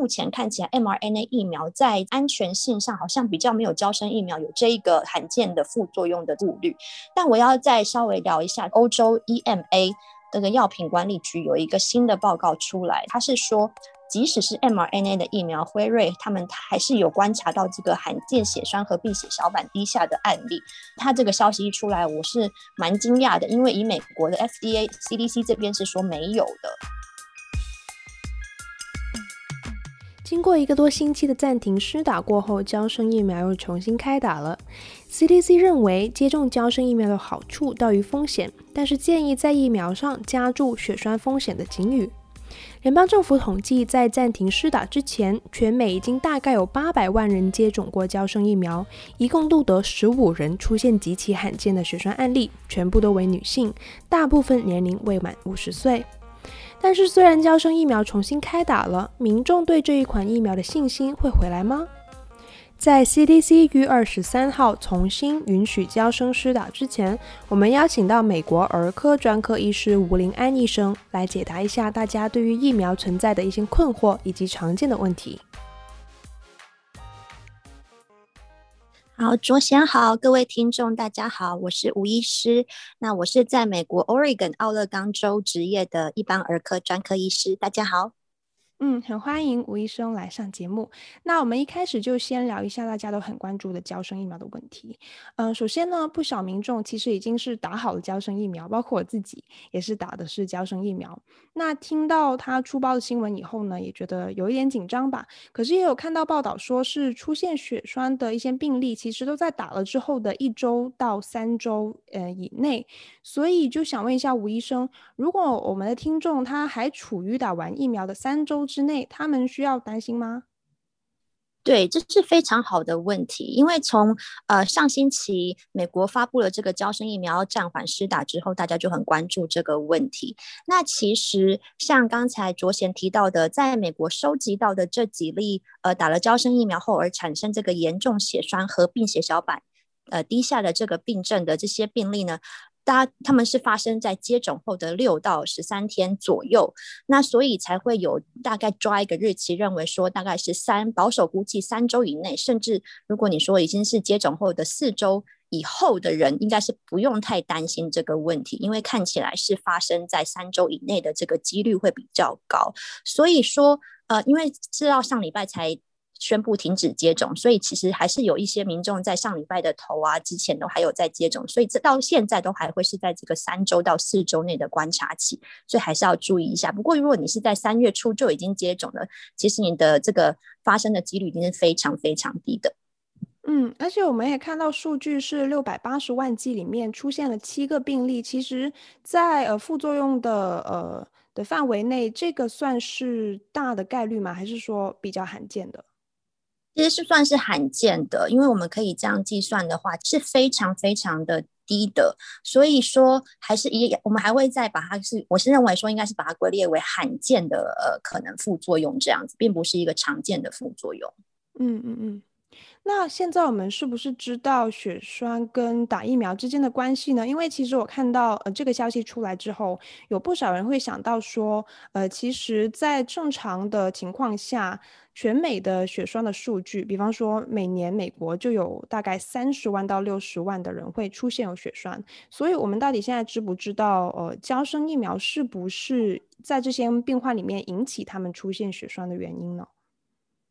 目前看起来 mRNA 疫苗在安全性上好像比较没有娇生疫苗有这一个罕见的副作用的顾虑。但我要再稍微聊一下，欧洲 EMA 这个药品管理局有一个新的报告出来，它是说，即使是 mRNA 的疫苗，辉瑞他们还是有观察到这个罕见血栓合并血小板低下的案例。它这个消息一出来，我是蛮惊讶的，因为以美国的 FDA、CDC 这边是说没有的。经过一个多星期的暂停施打过后，娇生疫苗又重新开打了。CDC 认为接种娇生疫苗的好处大于风险，但是建议在疫苗上加注血栓风险的警语。联邦政府统计，在暂停施打之前，全美已经大概有八百万人接种过娇生疫苗，一共录得十五人出现极其罕见的血栓案例，全部都为女性，大部分年龄未满五十岁。但是，虽然交生疫苗重新开打了，民众对这一款疫苗的信心会回来吗？在 CDC 于二十三号重新允许交生施打之前，我们邀请到美国儿科专科医师吴林安医生来解答一下大家对于疫苗存在的一些困惑以及常见的问题。好，卓贤好，各位听众大家好，我是吴医师。那我是在美国 Oregon 奥勒冈州执业的一般儿科专科医师，大家好。嗯，很欢迎吴医生来上节目。那我们一开始就先聊一下大家都很关注的胶生疫苗的问题。嗯、首先呢，不少民众其实已经是打好了胶生疫苗，包括我自己也是打的是胶生疫苗。那听到他出包的新闻以后呢，也觉得有一点紧张吧。可是也有看到报道说是出现血栓的一些病例，其实都在打了之后的一周到三周呃以内。所以就想问一下吴医生，如果我们的听众他还处于打完疫苗的三周之内，他们需要担心吗？对，这是非常好的问题。因为从呃上星期美国发布了这个招生疫苗暂缓施打之后，大家就很关注这个问题。那其实像刚才卓贤提到的，在美国收集到的这几例呃打了招生疫苗后而产生这个严重血栓合并血小板呃低下的这个病症的这些病例呢，他他们是发生在接种后的六到十三天左右，那所以才会有大概抓一个日期，认为说大概是三保守估计三周以内，甚至如果你说已经是接种后的四周以后的人，应该是不用太担心这个问题，因为看起来是发生在三周以内的这个几率会比较高。所以说，呃，因为知道上礼拜才。宣布停止接种，所以其实还是有一些民众在上礼拜的头啊之前都还有在接种，所以这到现在都还会是在这个三周到四周内的观察期，所以还是要注意一下。不过如果你是在三月初就已经接种了，其实你的这个发生的几率已经是非常非常低的。嗯，而且我们也看到数据是六百八十万剂里面出现了七个病例，其实在呃副作用的呃的范围内，这个算是大的概率吗？还是说比较罕见的？其实是算是罕见的，因为我们可以这样计算的话，是非常非常的低的。所以说，还是一，我们还会再把它是，我是认为说应该是把它归列为罕见的呃可能副作用这样子，并不是一个常见的副作用。嗯嗯嗯。那现在我们是不是知道血栓跟打疫苗之间的关系呢？因为其实我看到呃这个消息出来之后，有不少人会想到说，呃，其实，在正常的情况下，全美的血栓的数据，比方说每年美国就有大概三十万到六十万的人会出现有血栓，所以我们到底现在知不知道，呃，胶生疫苗是不是在这些病患里面引起他们出现血栓的原因呢？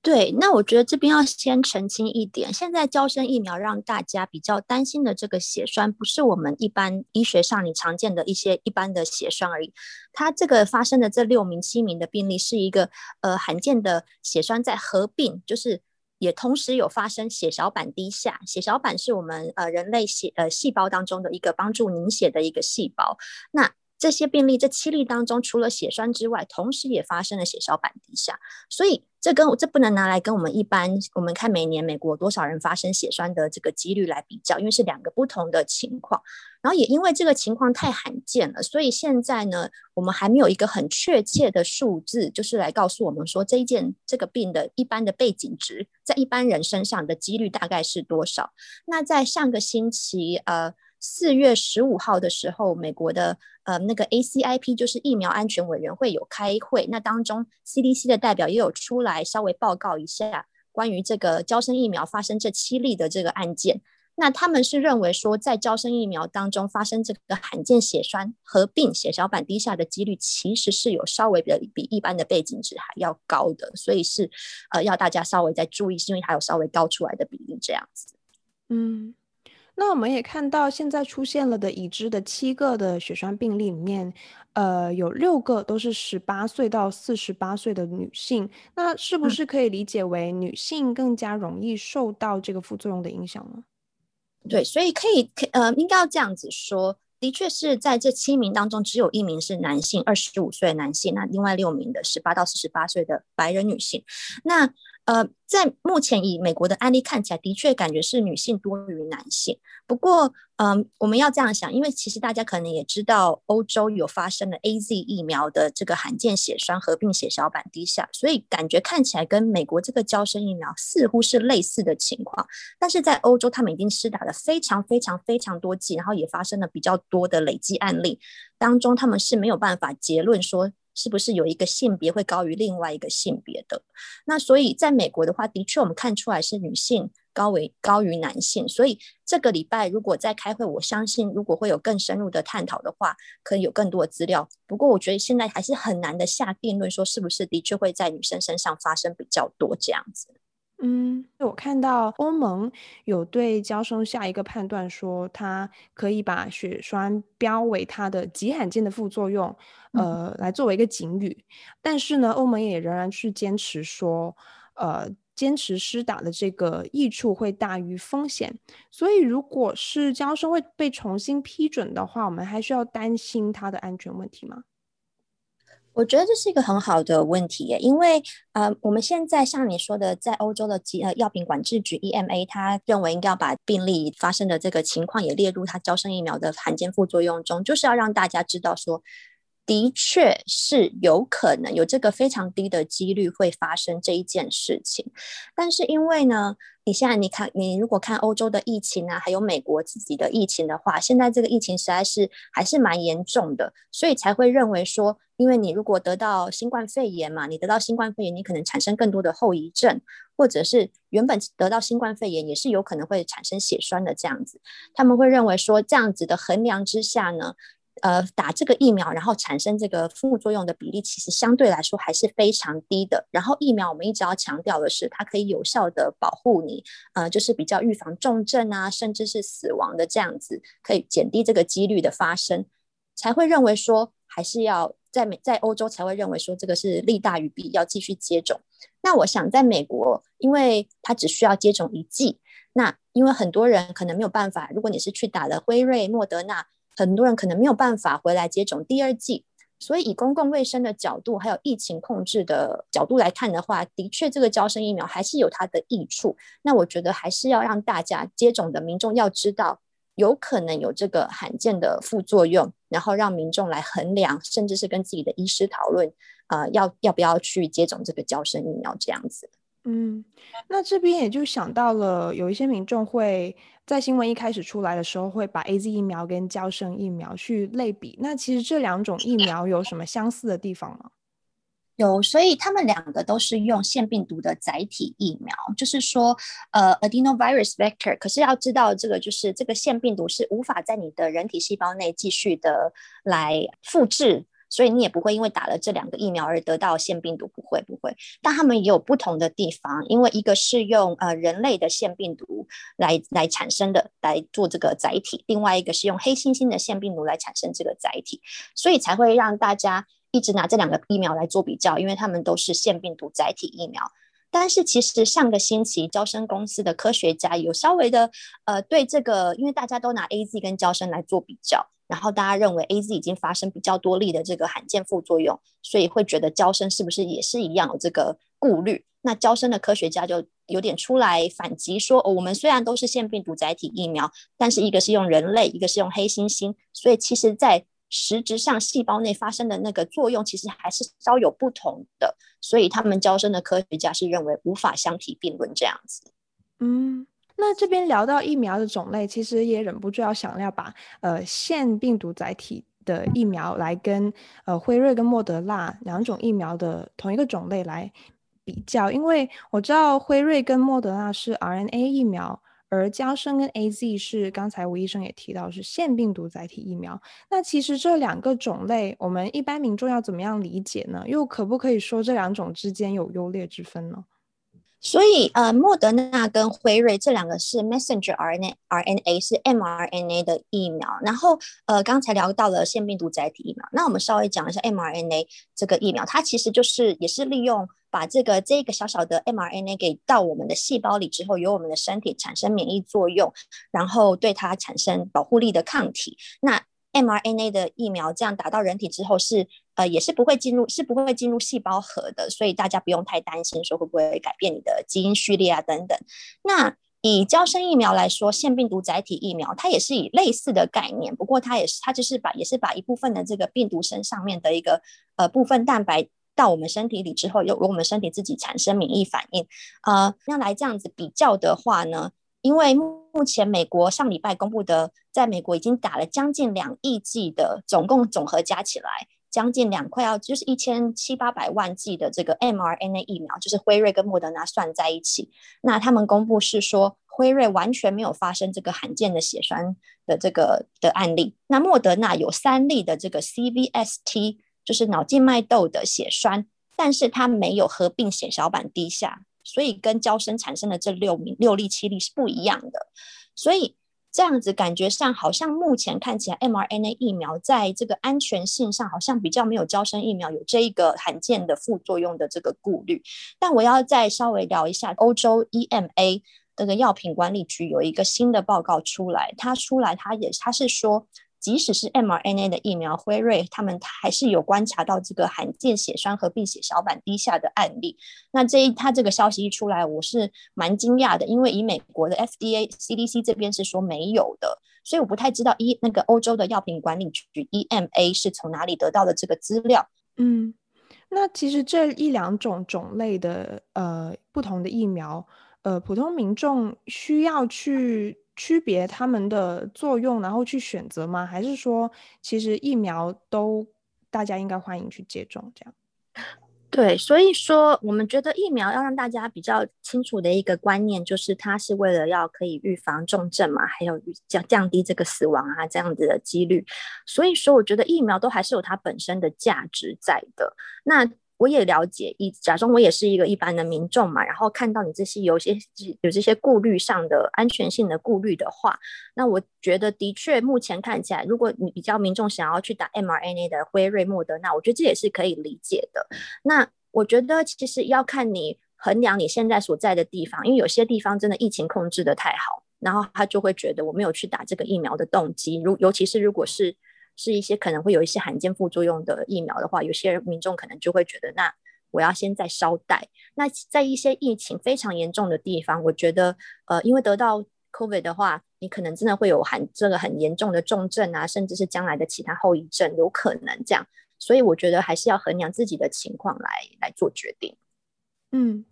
对，那我觉得这边要先澄清一点，现在娇生疫苗让大家比较担心的这个血栓，不是我们一般医学上你常见的一些一般的血栓而已。它这个发生的这六名、七名的病例，是一个呃罕见的血栓在合并，就是也同时有发生血小板低下。血小板是我们呃人类血呃细胞当中的一个帮助凝血的一个细胞。那这些病例这七例当中，除了血栓之外，同时也发生了血小板低下，所以。这跟我这不能拿来跟我们一般我们看每年美国多少人发生血栓的这个几率来比较，因为是两个不同的情况。然后也因为这个情况太罕见了，所以现在呢，我们还没有一个很确切的数字，就是来告诉我们说这一件这个病的一般的背景值，在一般人身上的几率大概是多少。那在上个星期，呃。四月十五号的时候，美国的呃那个 ACIP 就是疫苗安全委员会有开会，那当中 CDC 的代表也有出来稍微报告一下关于这个娇生疫苗发生这七例的这个案件。那他们是认为说，在招生疫苗当中发生这个罕见血栓合并血小板低下的几率，其实是有稍微的比一般的背景值还要高的，所以是呃要大家稍微再注意，是因为它有稍微高出来的比例这样子。嗯，那我们也看到现在出现了的已知的七个的血栓病例里面，呃，有六个都是十八岁到四十八岁的女性，那是不是可以理解为女性更加容易受到这个副作用的影响呢？对，所以可以，可呃，应该要这样子说，的确是在这七名当中，只有一名是男性，二十五岁男性，那另外六名的十八到四十八岁的白人女性，那。呃，在目前以美国的案例看起来，的确感觉是女性多于男性。不过，嗯、呃，我们要这样想，因为其实大家可能也知道，欧洲有发生了 AZ 疫苗的这个罕见血栓合并血小板低下，所以感觉看起来跟美国这个娇生疫苗似乎是类似的情况。但是在欧洲，他们已经施打了非常非常非常多剂，然后也发生了比较多的累积案例当中，他们是没有办法结论说。是不是有一个性别会高于另外一个性别的？那所以在美国的话，的确我们看出来是女性高为高于男性。所以这个礼拜如果在开会，我相信如果会有更深入的探讨的话，可以有更多的资料。不过我觉得现在还是很难的下定论，说是不是的确会在女生身上发生比较多这样子。嗯，我看到欧盟有对胶生下一个判断，说它可以把血栓标为它的极罕见的副作用，呃，来作为一个警语。但是呢，欧盟也仍然是坚持说，呃，坚持施打的这个益处会大于风险。所以，如果是交生会被重新批准的话，我们还需要担心它的安全问题吗？我觉得这是一个很好的问题耶，因为呃，我们现在像你说的，在欧洲的疾呃药品管制局 EMA，他认为应该要把病例发生的这个情况也列入他招生疫苗的罕见副作用中，就是要让大家知道说，的确是有可能有这个非常低的几率会发生这一件事情，但是因为呢，你现在你看，你如果看欧洲的疫情啊，还有美国自己的疫情的话，现在这个疫情实在是还是蛮严重的，所以才会认为说。因为你如果得到新冠肺炎嘛，你得到新冠肺炎，你可能产生更多的后遗症，或者是原本得到新冠肺炎也是有可能会产生血栓的这样子。他们会认为说，这样子的衡量之下呢，呃，打这个疫苗然后产生这个副作用的比例其实相对来说还是非常低的。然后疫苗我们一直要强调的是，它可以有效的保护你，呃，就是比较预防重症啊，甚至是死亡的这样子，可以减低这个几率的发生，才会认为说还是要。在美在欧洲才会认为说这个是利大于弊，要继续接种。那我想在美国，因为它只需要接种一剂，那因为很多人可能没有办法，如果你是去打了辉瑞、莫德纳，很多人可能没有办法回来接种第二剂。所以以公共卫生的角度，还有疫情控制的角度来看的话，的确这个娇生疫苗还是有它的益处。那我觉得还是要让大家接种的民众要知道。有可能有这个罕见的副作用，然后让民众来衡量，甚至是跟自己的医师讨论，呃，要要不要去接种这个胶生疫苗这样子。嗯，那这边也就想到了，有一些民众会在新闻一开始出来的时候，会把 AZ 疫苗跟胶生疫苗去类比。那其实这两种疫苗有什么相似的地方吗？有，所以他们两个都是用腺病毒的载体疫苗，就是说，呃，adenovirus vector。可是要知道，这个就是这个腺病毒是无法在你的人体细胞内继续的来复制，所以你也不会因为打了这两个疫苗而得到腺病毒，不会不会。但他们也有不同的地方，因为一个是用呃人类的腺病毒来来产生的，来做这个载体，另外一个是用黑猩猩的腺病毒来产生这个载体，所以才会让大家。一直拿这两个疫苗来做比较，因为他们都是腺病毒载体疫苗。但是其实上个星期，娇生公司的科学家有稍微的呃对这个，因为大家都拿 AZ 跟娇生来做比较，然后大家认为 AZ 已经发生比较多例的这个罕见副作用，所以会觉得娇生是不是也是一样有这个顾虑？那娇生的科学家就有点出来反击说，哦，我们虽然都是腺病毒载体疫苗，但是一个是用人类，一个是用黑猩猩，所以其实在实质上，细胞内发生的那个作用其实还是稍有不同的，所以他们招生的科学家是认为无法相提并论这样子。嗯，那这边聊到疫苗的种类，其实也忍不住要想要把呃腺病毒载体的疫苗来跟呃辉瑞跟莫德纳两种疫苗的同一个种类来比较，因为我知道辉瑞跟莫德纳是 RNA 疫苗。而加生跟 AZ 是刚才吴医生也提到是腺病毒载体疫苗，那其实这两个种类，我们一般民众要怎么样理解呢？又可不可以说这两种之间有优劣之分呢？所以，呃，莫德纳跟辉瑞这两个是 messenger RNA，RNA 是 mRNA 的疫苗。然后，呃，刚才聊到了腺病毒载体疫苗，那我们稍微讲一下 mRNA 这个疫苗，它其实就是也是利用把这个这个小小的 mRNA 给到我们的细胞里之后，由我们的身体产生免疫作用，然后对它产生保护力的抗体。那 mRNA 的疫苗这样打到人体之后是呃也是不会进入是不会进入细胞核的，所以大家不用太担心说会不会改变你的基因序列啊等等。那以胶生疫苗来说，腺病毒载体疫苗它也是以类似的概念，不过它也是它就是把也是把一部分的这个病毒身上面的一个呃部分蛋白到我们身体里之后，由由我们身体自己产生免疫反应。呃，那来这样子比较的话呢，因为目目前美国上礼拜公布的，在美国已经打了将近两亿剂的，总共总和加起来将近两块要就是一千七八百万剂的这个 mRNA 疫苗，就是辉瑞跟莫德纳算在一起。那他们公布是说，辉瑞完全没有发生这个罕见的血栓的这个的案例，那莫德纳有三例的这个 CVST，就是脑静脉窦的血栓，但是它没有合并血小板低下。所以跟交生产生的这六名六例七例是不一样的，所以这样子感觉上好像目前看起来 mRNA 疫苗在这个安全性上好像比较没有交生疫苗有这一个罕见的副作用的这个顾虑。但我要再稍微聊一下，欧洲 EMA 这个药品管理局有一个新的报告出来，它出来它也它是说。即使是 mRNA 的疫苗，辉瑞他们还是有观察到这个罕见血栓合并血小板低下的案例。那这一他这个消息一出来，我是蛮惊讶的，因为以美国的 FDA、CDC 这边是说没有的，所以我不太知道一那个欧洲的药品管理局 EMA 是从哪里得到的这个资料。嗯，那其实这一两种种类的呃不同的疫苗，呃，普通民众需要去。区别他们的作用，然后去选择吗？还是说，其实疫苗都大家应该欢迎去接种？这样？对，所以说我们觉得疫苗要让大家比较清楚的一个观念，就是它是为了要可以预防重症嘛，还有降降低这个死亡啊这样子的几率。所以说，我觉得疫苗都还是有它本身的价值在的。那。我也了解，一假装我也是一个一般的民众嘛，然后看到你这些有些有这些顾虑上的安全性的顾虑的话，那我觉得的确目前看起来，如果你比较民众想要去打 mRNA 的辉瑞、莫德纳，我觉得这也是可以理解的。那我觉得其实要看你衡量你现在所在的地方，因为有些地方真的疫情控制的太好，然后他就会觉得我没有去打这个疫苗的动机，如尤其是如果是。是一些可能会有一些罕见副作用的疫苗的话，有些民众可能就会觉得，那我要先再稍待。那在一些疫情非常严重的地方，我觉得，呃，因为得到 COVID 的话，你可能真的会有很这个很严重的重症啊，甚至是将来的其他后遗症，有可能这样。所以我觉得还是要衡量自己的情况来来做决定。嗯。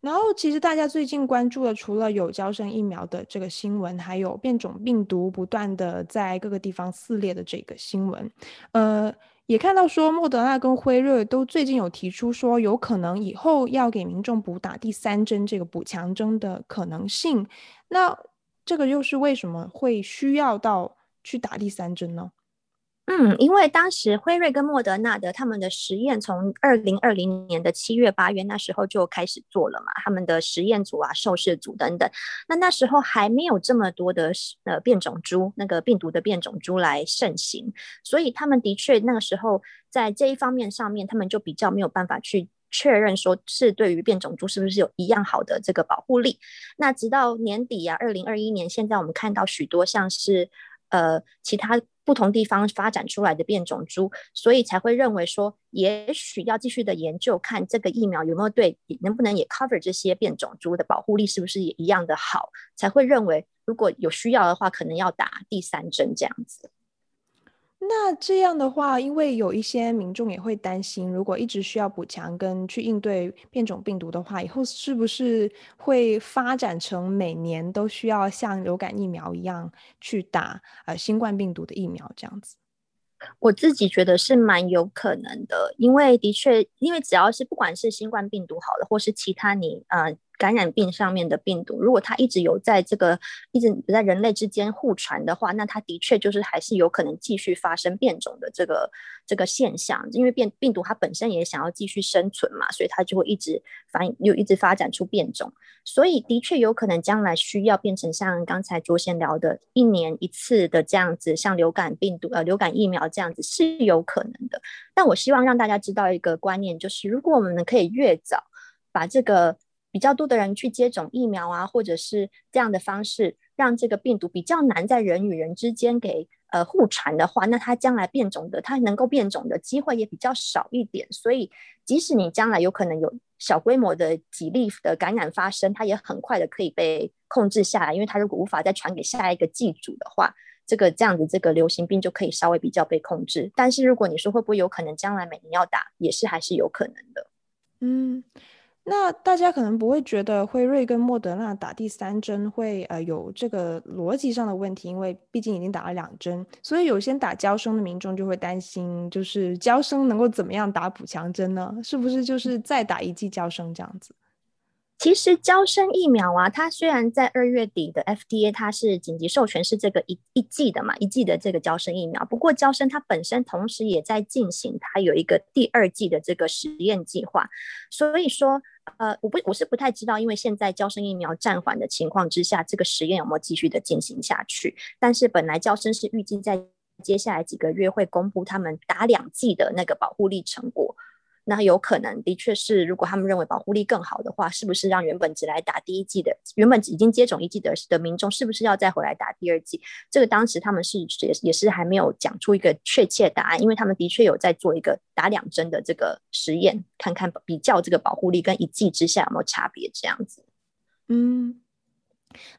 然后，其实大家最近关注的，除了有交生疫苗的这个新闻，还有变种病毒不断的在各个地方肆虐的这个新闻。呃，也看到说，莫德纳跟辉瑞都最近有提出说，有可能以后要给民众补打第三针这个补强针的可能性。那这个又是为什么会需要到去打第三针呢？嗯，因为当时辉瑞跟莫德纳的他们的实验从二零二零年的七月八月那时候就开始做了嘛，他们的实验组啊、受试组等等，那那时候还没有这么多的呃变种株，那个病毒的变种株来盛行，所以他们的确那个时候在这一方面上面，他们就比较没有办法去确认说是对于变种株是不是有一样好的这个保护力。那直到年底啊，二零二一年，现在我们看到许多像是呃其他。不同地方发展出来的变种株，所以才会认为说，也许要继续的研究，看这个疫苗有没有对，能不能也 cover 这些变种株的保护力是不是也一样的好，才会认为如果有需要的话，可能要打第三针这样子。那这样的话，因为有一些民众也会担心，如果一直需要补强跟去应对变种病毒的话，以后是不是会发展成每年都需要像流感疫苗一样去打呃新冠病毒的疫苗这样子？我自己觉得是蛮有可能的，因为的确，因为只要是不管是新冠病毒好了，或是其他你呃。感染病上面的病毒，如果它一直有在这个一直在人类之间互传的话，那它的确就是还是有可能继续发生变种的这个这个现象。因为变病毒它本身也想要继续生存嘛，所以它就会一直发又一直发展出变种。所以的确有可能将来需要变成像刚才卓贤聊的，一年一次的这样子，像流感病毒呃流感疫苗这样子是有可能的。但我希望让大家知道一个观念，就是如果我们能可以越早把这个。比较多的人去接种疫苗啊，或者是这样的方式，让这个病毒比较难在人与人之间给呃互传的话，那它将来变种的，它能够变种的机会也比较少一点。所以，即使你将来有可能有小规模的几例的感染发生，它也很快的可以被控制下来，因为它如果无法再传给下一个寄主的话，这个这样子这个流行病就可以稍微比较被控制。但是如果你说会不会有可能将来每年要打，也是还是有可能的。嗯。那大家可能不会觉得辉瑞跟莫德纳打第三针会呃有这个逻辑上的问题，因为毕竟已经打了两针，所以有些打娇生的民众就会担心，就是娇生能够怎么样打补强针呢？是不是就是再打一剂娇生这样子？其实交生疫苗啊，它虽然在二月底的 FDA 它是紧急授权是这个一一剂的嘛，一剂的这个交生疫苗。不过交生它本身同时也在进行它有一个第二剂的这个实验计划。所以说，呃，我不我是不太知道，因为现在交生疫苗暂缓的情况之下，这个实验有没有继续的进行下去？但是本来娇生是预计在接下来几个月会公布他们打两剂的那个保护力成果。那有可能的确是，如果他们认为保护力更好的话，是不是让原本只来打第一剂的，原本已经接种一剂的的民众，是不是要再回来打第二剂？这个当时他们是也也是还没有讲出一个确切答案，因为他们的确有在做一个打两针的这个实验，看看比较这个保护力跟一剂之下有没有差别这样子。嗯。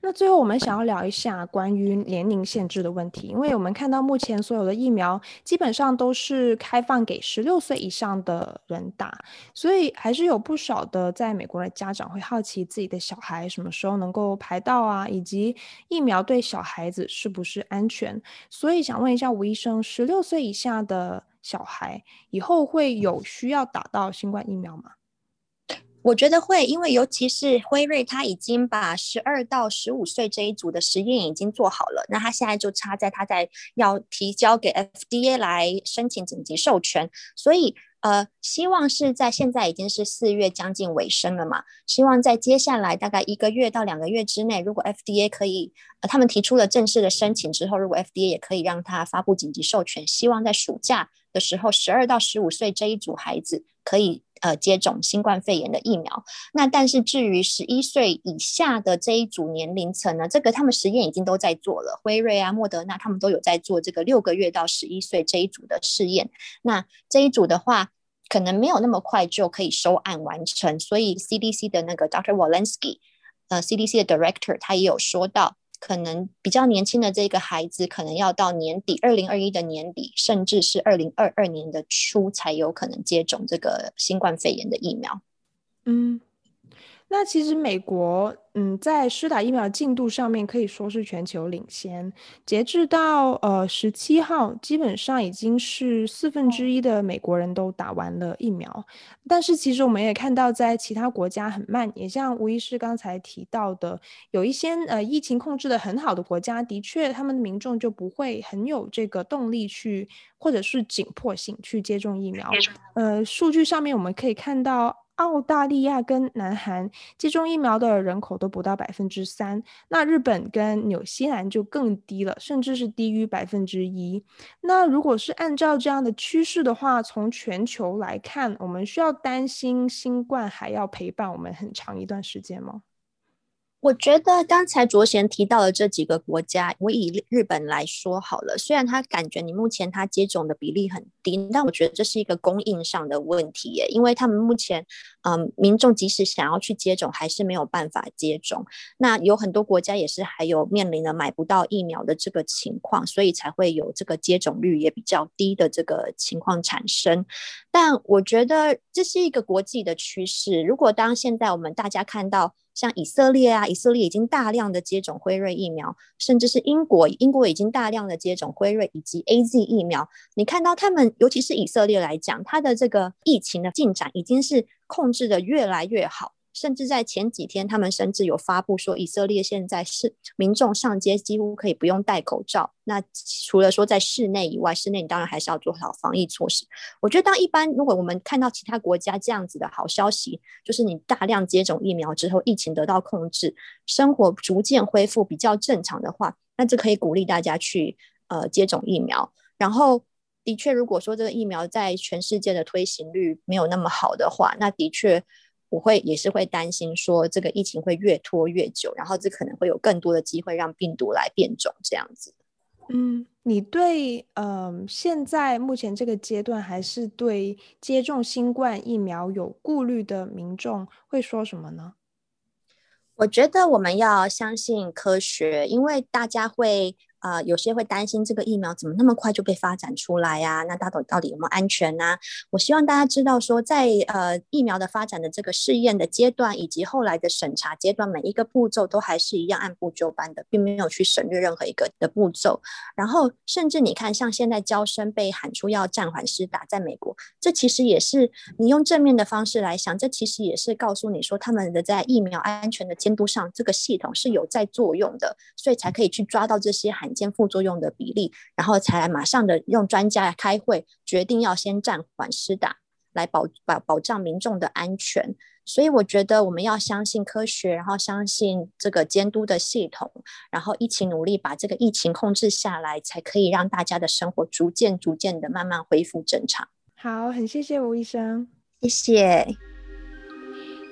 那最后我们想要聊一下关于年龄限制的问题，因为我们看到目前所有的疫苗基本上都是开放给十六岁以上的人打，所以还是有不少的在美国的家长会好奇自己的小孩什么时候能够排到啊，以及疫苗对小孩子是不是安全，所以想问一下吴医生，十六岁以下的小孩以后会有需要打到新冠疫苗吗？我觉得会，因为尤其是辉瑞，他已经把十二到十五岁这一组的实验已经做好了，那他现在就差在他在要提交给 FDA 来申请紧急授权，所以呃，希望是在现在已经是四月将近尾声了嘛，希望在接下来大概一个月到两个月之内，如果 FDA 可以，呃，他们提出了正式的申请之后，如果 FDA 也可以让他发布紧急授权，希望在暑假的时候，十二到十五岁这一组孩子可以。呃，接种新冠肺炎的疫苗。那但是至于十一岁以下的这一组年龄层呢，这个他们实验已经都在做了，辉瑞啊、莫德纳他们都有在做这个六个月到十一岁这一组的试验。那这一组的话，可能没有那么快就可以收案完成，所以 CDC 的那个 Dr. Walensky，呃，CDC 的 Director 他也有说到。可能比较年轻的这个孩子，可能要到年底，二零二一的年底，甚至是二零二二年的初，才有可能接种这个新冠肺炎的疫苗。嗯。那其实美国，嗯，在施打疫苗的进度上面可以说是全球领先。截至到呃十七号，基本上已经是四分之一的美国人都打完了疫苗。但是其实我们也看到，在其他国家很慢，也像吴医师刚才提到的，有一些呃疫情控制的很好的国家，的确他们的民众就不会很有这个动力去，或者是紧迫性去接种疫苗。呃，数据上面我们可以看到。澳大利亚跟南韩接种疫苗的人口都不到百分之三，那日本跟纽西兰就更低了，甚至是低于百分之一。那如果是按照这样的趋势的话，从全球来看，我们需要担心新冠还要陪伴我们很长一段时间吗？我觉得刚才卓贤提到的这几个国家，我以日本来说好了。虽然他感觉你目前他接种的比例很低，但我觉得这是一个供应上的问题耶，因为他们目前嗯，民众即使想要去接种，还是没有办法接种。那有很多国家也是还有面临了买不到疫苗的这个情况，所以才会有这个接种率也比较低的这个情况产生。但我觉得这是一个国际的趋势。如果当现在我们大家看到，像以色列啊，以色列已经大量的接种辉瑞疫苗，甚至是英国，英国已经大量的接种辉瑞以及 AZ 疫苗。你看到他们，尤其是以色列来讲，它的这个疫情的进展已经是控制的越来越好。甚至在前几天，他们甚至有发布说，以色列现在是民众上街几乎可以不用戴口罩。那除了说在室内以外，室内你当然还是要做好防疫措施。我觉得，当一般如果我们看到其他国家这样子的好消息，就是你大量接种疫苗之后，疫情得到控制，生活逐渐恢复比较正常的话，那这可以鼓励大家去呃接种疫苗。然后，的确，如果说这个疫苗在全世界的推行率没有那么好的话，那的确。我会也是会担心说，这个疫情会越拖越久，然后这可能会有更多的机会让病毒来变种这样子。嗯，你对嗯、呃、现在目前这个阶段还是对接种新冠疫苗有顾虑的民众会说什么呢？我觉得我们要相信科学，因为大家会。啊、有些会担心这个疫苗怎么那么快就被发展出来呀、那到底到底有没有安全呢、我希望大家知道说，在呃疫苗的发展的这个试验的阶段，以及后来的审查阶段，每一个步骤都还是一样按部就班的，并没有去省略任何一个的步骤。然后，甚至你看，像现在娇生被喊出要暂缓施打，在美国，这其实也是你用正面的方式来想，这其实也是告诉你说，他们的在疫苗安全的监督上，这个系统是有在作用的，所以才可以去抓到这些罕。间副作用的比例，然后才马上的用专家开会，决定要先暂缓施打，来保保保障民众的安全。所以我觉得我们要相信科学，然后相信这个监督的系统，然后一起努力把这个疫情控制下来，才可以让大家的生活逐渐逐渐的慢慢恢复正常。好，很谢谢吴医生，谢谢。